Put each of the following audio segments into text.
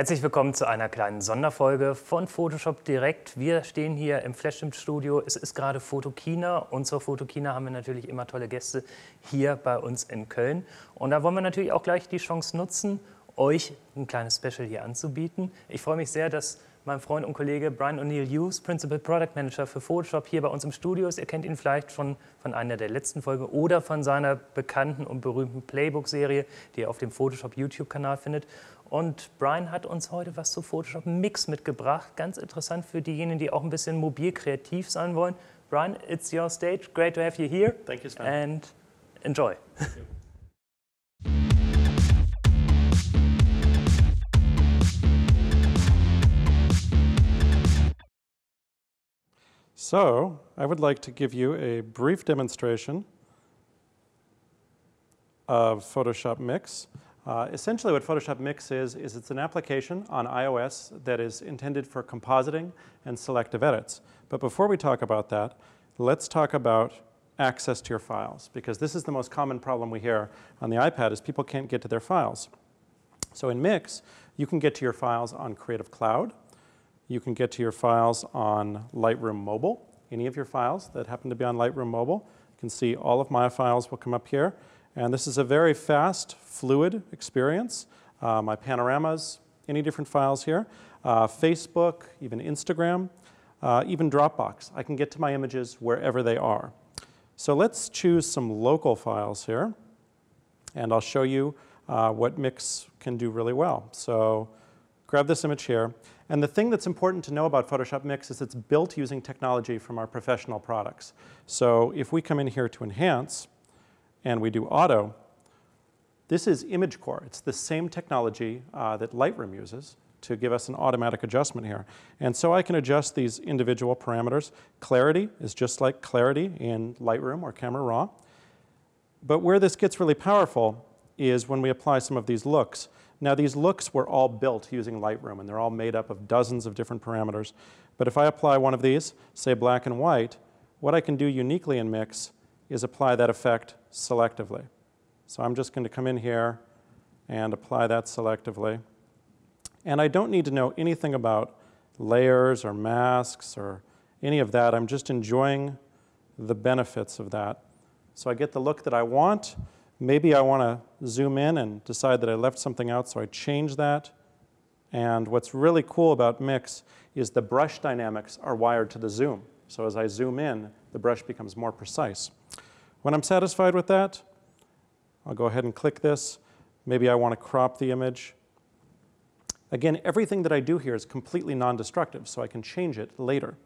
Herzlich willkommen zu einer kleinen Sonderfolge von Photoshop Direkt. Wir stehen hier im Flashim Studio. Es ist gerade Fotokina und zur Fotokina haben wir natürlich immer tolle Gäste hier bei uns in Köln. Und da wollen wir natürlich auch gleich die Chance nutzen, euch ein kleines Special hier anzubieten. Ich freue mich sehr, dass mein Freund und Kollege Brian O'Neill Hughes, Principal Product Manager für Photoshop, hier bei uns im Studio ist. Ihr kennt ihn vielleicht schon von einer der letzten Folgen oder von seiner bekannten und berühmten Playbook-Serie, die ihr auf dem Photoshop YouTube-Kanal findet. Und Brian hat uns heute was zu Photoshop Mix mitgebracht. Ganz interessant für diejenigen, die auch ein bisschen mobil kreativ sein wollen. Brian, it's your stage. Great to have you here. Thank you, Sven. And enjoy. So, I would like to give you a brief demonstration of Photoshop Mix. Uh, essentially what Photoshop Mix is, is it's an application on iOS that is intended for compositing and selective edits. But before we talk about that, let's talk about access to your files, because this is the most common problem we hear on the iPad is people can't get to their files. So in Mix, you can get to your files on Creative Cloud, you can get to your files on Lightroom Mobile, any of your files that happen to be on Lightroom Mobile. You can see all of my files will come up here. And this is a very fast, fluid experience. Uh, my panoramas, any different files here. Uh, Facebook, even Instagram, uh, even Dropbox. I can get to my images wherever they are. So let's choose some local files here. And I'll show you uh, what Mix can do really well. So grab this image here. And the thing that's important to know about Photoshop Mix is it's built using technology from our professional products. So if we come in here to enhance and we do auto, this is ImageCore. It's the same technology uh, that Lightroom uses to give us an automatic adjustment here. And so I can adjust these individual parameters. Clarity is just like clarity in Lightroom or Camera Raw. But where this gets really powerful is when we apply some of these looks. Now these looks were all built using Lightroom and they're all made up of dozens of different parameters. But if I apply one of these, say black and white, what I can do uniquely in Mix is apply that effect selectively. So I'm just going to come in here and apply that selectively. And I don't need to know anything about layers or masks or any of that. I'm just enjoying the benefits of that. So I get the look that I want. Maybe I want to zoom in and decide that I left something out, so I change that. And what's really cool about Mix is the brush dynamics are wired to the zoom. So as I zoom in, the brush becomes more precise. When I'm satisfied with that, I'll go ahead and click this. Maybe I want to crop the image. Again, everything that I do here is completely non-destructive, so I can change it later.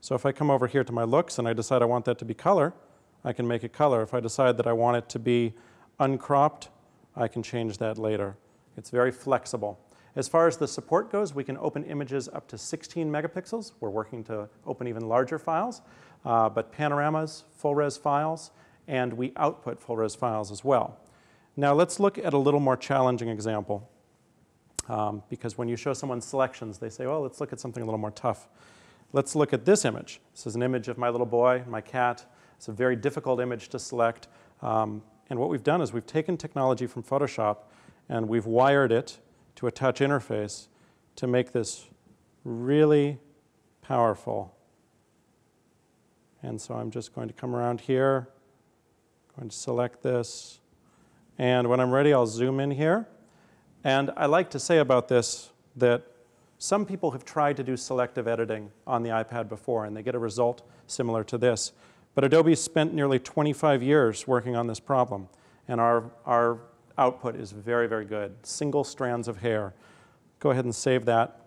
So if I come over here to my looks and I decide I want that to be color, I can make it color. If I decide that I want it to be uncropped, I can change that later. It's very flexible. As far as the support goes, we can open images up to 16 megapixels. We're working to open even larger files, uh, but panoramas, full res files, and we output full res files as well. Now let's look at a little more challenging example. Um, because when you show someone selections, they say, well, let's look at something a little more tough. Let's look at this image. This is an image of my little boy, my cat. It's a very difficult image to select. Um, and what we've done is we've taken technology from Photoshop and we've wired it to a touch interface to make this really powerful. And so I'm just going to come around here, going to select this, and when I'm ready, I'll zoom in here. And I like to say about this that some people have tried to do selective editing on the iPad before, and they get a result similar to this. But Adobe spent nearly 25 years working on this problem, and our, our output is very, very good. Single strands of hair. Go ahead and save that.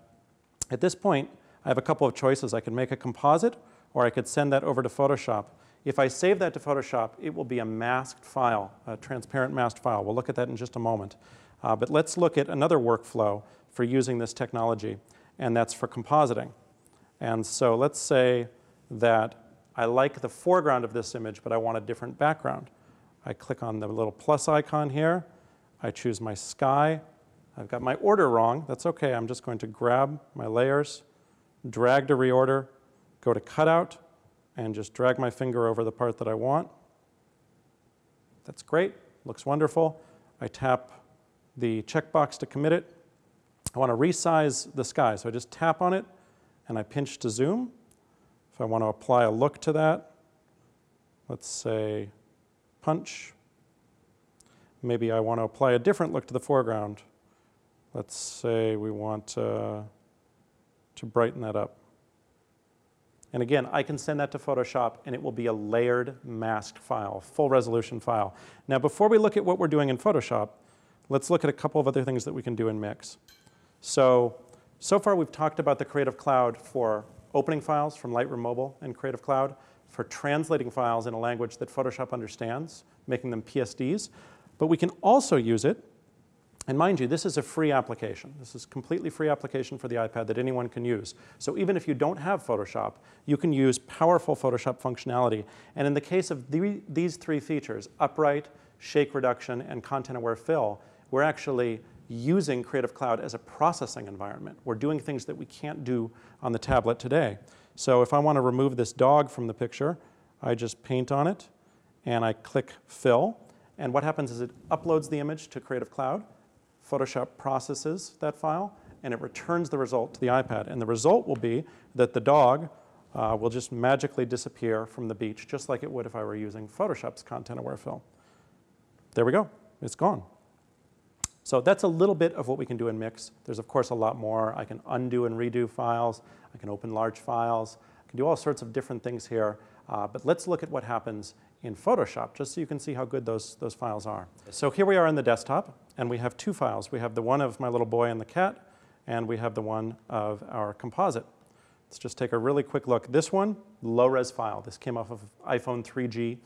At this point, I have a couple of choices. I could make a composite, or I could send that over to Photoshop. If I save that to Photoshop, it will be a masked file, a transparent masked file. We'll look at that in just a moment. Uh, but let's look at another workflow for using this technology, and that's for compositing. And so let's say that I like the foreground of this image, but I want a different background. I click on the little plus icon here. I choose my sky. I've got my order wrong. That's OK. I'm just going to grab my layers, drag to reorder, go to cutout, and just drag my finger over the part that I want. That's great. Looks wonderful. I tap the checkbox to commit it. I want to resize the sky. So I just tap on it and I pinch to zoom. If I want to apply a look to that, let's say punch. Maybe I want to apply a different look to the foreground. Let's say we want uh, to brighten that up. And again, I can send that to Photoshop and it will be a layered masked file, full resolution file. Now, before we look at what we're doing in Photoshop, let's look at a couple of other things that we can do in Mix. So, so far we've talked about the Creative Cloud for opening files from Lightroom Mobile and Creative Cloud, for translating files in a language that Photoshop understands, making them PSDs. But we can also use it and mind you, this is a free application. This is completely free application for the iPad that anyone can use. So even if you don't have Photoshop, you can use powerful Photoshop functionality. And in the case of the, these three features, upright, shake reduction, and content-aware fill, we're actually using Creative Cloud as a processing environment. We're doing things that we can't do on the tablet today. So if I want to remove this dog from the picture, I just paint on it, and I click Fill. And what happens is it uploads the image to Creative Cloud, Photoshop processes that file and it returns the result to the iPad. And the result will be that the dog uh, will just magically disappear from the beach, just like it would if I were using Photoshop's content-aware fill. There we go. It's gone. So that's a little bit of what we can do in Mix. There's, of course, a lot more. I can undo and redo files. I can open large files. I can do all sorts of different things here. Uh, but let's look at what happens in Photoshop, just so you can see how good those, those files are. So here we are in the desktop, and we have two files. We have the one of my little boy and the cat, and we have the one of our composite. Let's just take a really quick look. This one, low-res file. This came off of iPhone 3G.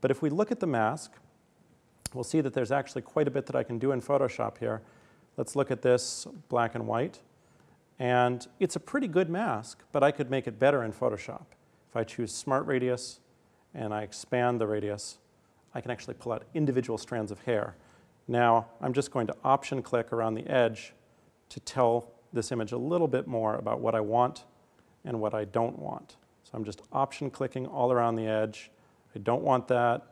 But if we look at the mask, we'll see that there's actually quite a bit that I can do in Photoshop here. Let's look at this black and white. And it's a pretty good mask, but I could make it better in Photoshop. If I choose Smart Radius, and I expand the radius, I can actually pull out individual strands of hair. Now, I'm just going to option click around the edge to tell this image a little bit more about what I want and what I don't want. So I'm just option clicking all around the edge. I don't want that.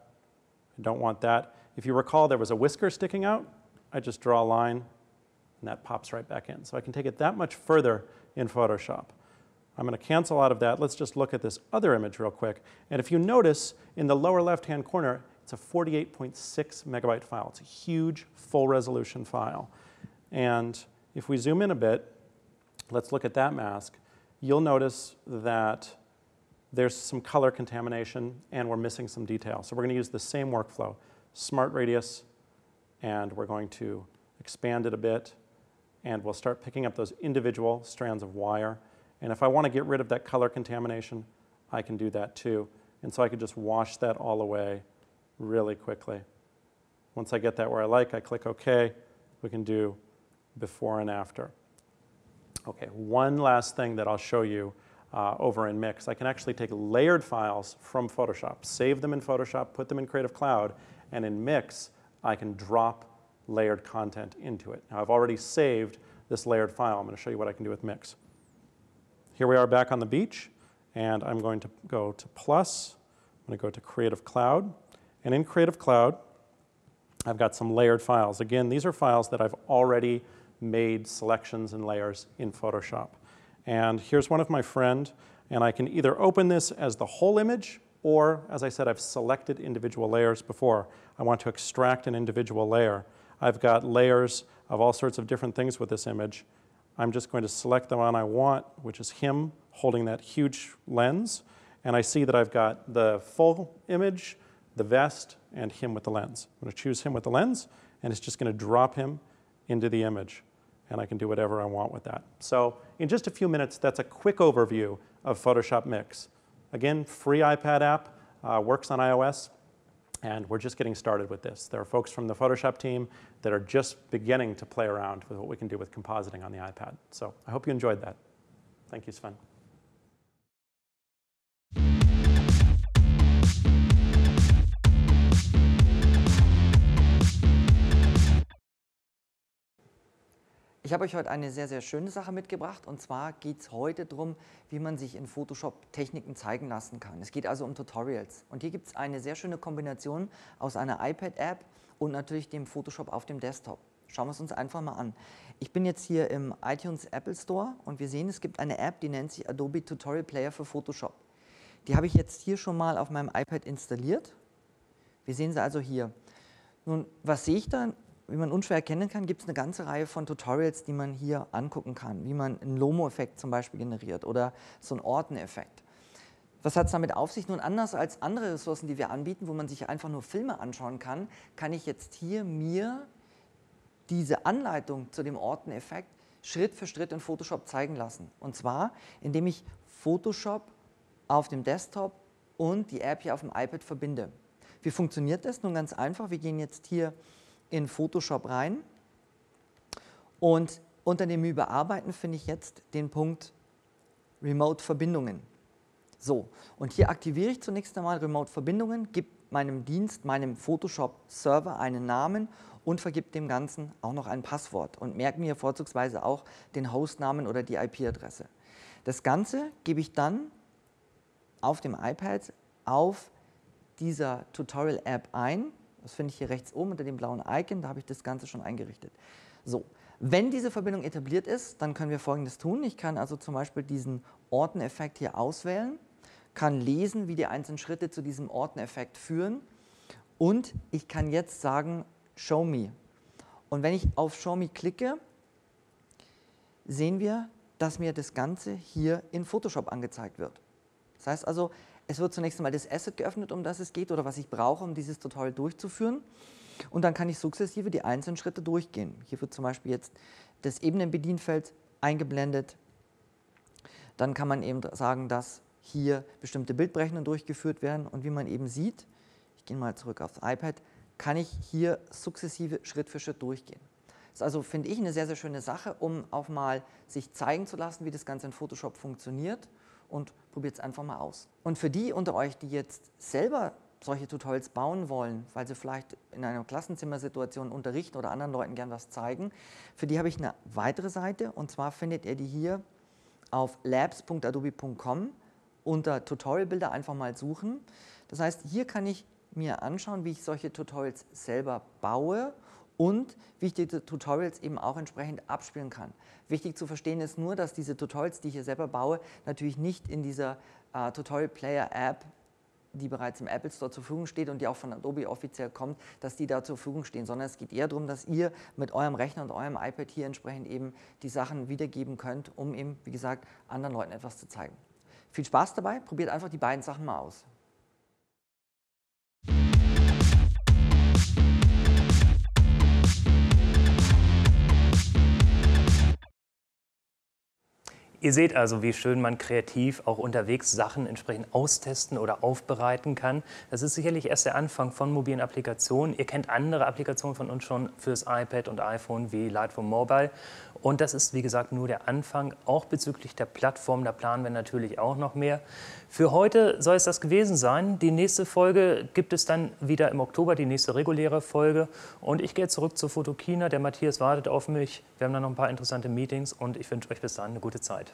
I don't want that. If you recall, there was a whisker sticking out. I just draw a line, and that pops right back in. So I can take it that much further in Photoshop. I'm going to cancel out of that. Let's just look at this other image real quick. And if you notice, in the lower left-hand corner, it's a 48.6 megabyte file. It's a huge full resolution file. And if we zoom in a bit, let's look at that mask. You'll notice that there's some color contamination and we're missing some detail. So we're going to use the same workflow, smart radius, and we're going to expand it a bit, and we'll start picking up those individual strands of wire. And if I want to get rid of that color contamination, I can do that too. And so I could just wash that all away really quickly. Once I get that where I like, I click OK. We can do before and after. Okay, one last thing that I'll show you uh, over in Mix. I can actually take layered files from Photoshop, save them in Photoshop, put them in Creative Cloud, and in Mix, I can drop layered content into it. Now, I've already saved this layered file. I'm going to show you what I can do with Mix. Here we are back on the beach, and I'm going to go to plus. I'm going to go to Creative Cloud. And in Creative Cloud, I've got some layered files. Again, these are files that I've already made selections and layers in Photoshop. And here's one of my friend, and I can either open this as the whole image, or as I said, I've selected individual layers before. I want to extract an individual layer. I've got layers of all sorts of different things with this image. I'm just going to select the one I want, which is him holding that huge lens. And I see that I've got the full image, the vest, and him with the lens. I'm going to choose him with the lens, and it's just going to drop him into the image. And I can do whatever I want with that. So in just a few minutes, that's a quick overview of Photoshop Mix. Again, free iPad app, uh, works on iOS, and we're just getting started with this. There are folks from the Photoshop team that are just beginning to play around with what we can do with compositing on the iPad. So I hope you enjoyed that. Thank you, Sven. Ich habe euch heute eine sehr, sehr schöne Sache mitgebracht und zwar geht es heute darum, wie man sich in Photoshop Techniken zeigen lassen kann. Es geht also um Tutorials und hier gibt es eine sehr schöne Kombination aus einer iPad-App und natürlich dem Photoshop auf dem Desktop. Schauen wir es uns einfach mal an. Ich bin jetzt hier im iTunes Apple Store und wir sehen, es gibt eine App, die nennt sich Adobe Tutorial Player für Photoshop. Die habe ich jetzt hier schon mal auf meinem iPad installiert. Wir sehen sie also hier. Nun, was sehe ich da? Wie man unschwer erkennen kann, gibt es eine ganze Reihe von Tutorials, die man hier angucken kann, wie man einen Lomo-Effekt zum Beispiel generiert oder so einen Orten-Effekt. Was hat es damit auf sich? Nun, anders als andere Ressourcen, die wir anbieten, wo man sich einfach nur Filme anschauen kann, kann ich jetzt hier mir diese Anleitung zu dem Orten-Effekt Schritt für Schritt in Photoshop zeigen lassen. Und zwar, indem ich Photoshop auf dem Desktop und die App hier auf dem iPad verbinde. Wie funktioniert das? Nun ganz einfach, wir gehen jetzt hier in Photoshop rein und unter dem Überarbeiten finde ich jetzt den Punkt Remote-Verbindungen. So, und hier aktiviere ich zunächst einmal Remote-Verbindungen, gebe meinem Dienst, meinem Photoshop-Server einen Namen und vergib dem Ganzen auch noch ein Passwort und merke mir vorzugsweise auch den Hostnamen oder die IP-Adresse. Das Ganze gebe ich dann auf dem iPad auf dieser Tutorial-App ein. Das finde ich hier rechts oben unter dem blauen Icon, da habe ich das Ganze schon eingerichtet. So, wenn diese Verbindung etabliert ist, dann können wir folgendes tun. Ich kann also zum Beispiel diesen Orteneffekt hier auswählen, kann lesen, wie die einzelnen Schritte zu diesem Orteneffekt führen und ich kann jetzt sagen, Show Me. Und wenn ich auf Show Me klicke, sehen wir, dass mir das Ganze hier in Photoshop angezeigt wird. Das heißt also, es wird zunächst einmal das Asset geöffnet, um das es geht oder was ich brauche, um dieses Tutorial durchzuführen. Und dann kann ich sukzessive die einzelnen Schritte durchgehen. Hier wird zum Beispiel jetzt das Ebenenbedienfeld eingeblendet. Dann kann man eben sagen, dass hier bestimmte Bildberechnungen durchgeführt werden. Und wie man eben sieht, ich gehe mal zurück aufs iPad, kann ich hier sukzessive Schritt für Schritt durchgehen. Das ist also, finde ich, eine sehr, sehr schöne Sache, um auch mal sich zeigen zu lassen, wie das Ganze in Photoshop funktioniert und probiert es einfach mal aus. Und für die unter euch, die jetzt selber solche Tutorials bauen wollen, weil sie vielleicht in einer Klassenzimmersituation unterrichten oder anderen Leuten gern was zeigen, für die habe ich eine weitere Seite und zwar findet ihr die hier auf labs.adobe.com unter Tutorialbilder einfach mal suchen. Das heißt, hier kann ich mir anschauen, wie ich solche Tutorials selber baue und wie ich diese Tutorials eben auch entsprechend abspielen kann. Wichtig zu verstehen ist nur, dass diese Tutorials, die ich hier selber baue, natürlich nicht in dieser äh, Tutorial Player App, die bereits im Apple Store zur Verfügung steht und die auch von Adobe offiziell kommt, dass die da zur Verfügung stehen, sondern es geht eher darum, dass ihr mit eurem Rechner und eurem iPad hier entsprechend eben die Sachen wiedergeben könnt, um eben, wie gesagt, anderen Leuten etwas zu zeigen. Viel Spaß dabei, probiert einfach die beiden Sachen mal aus. Ihr seht also, wie schön man kreativ auch unterwegs Sachen entsprechend austesten oder aufbereiten kann. Das ist sicherlich erst der Anfang von mobilen Applikationen. Ihr kennt andere Applikationen von uns schon fürs iPad und iPhone wie Lightroom Mobile. Und das ist, wie gesagt, nur der Anfang. Auch bezüglich der Plattform, da planen wir natürlich auch noch mehr. Für heute soll es das gewesen sein. Die nächste Folge gibt es dann wieder im Oktober, die nächste reguläre Folge. Und ich gehe zurück zur Fotokina. Der Matthias wartet auf mich. Wir haben dann noch ein paar interessante Meetings und ich wünsche euch bis dahin eine gute Zeit.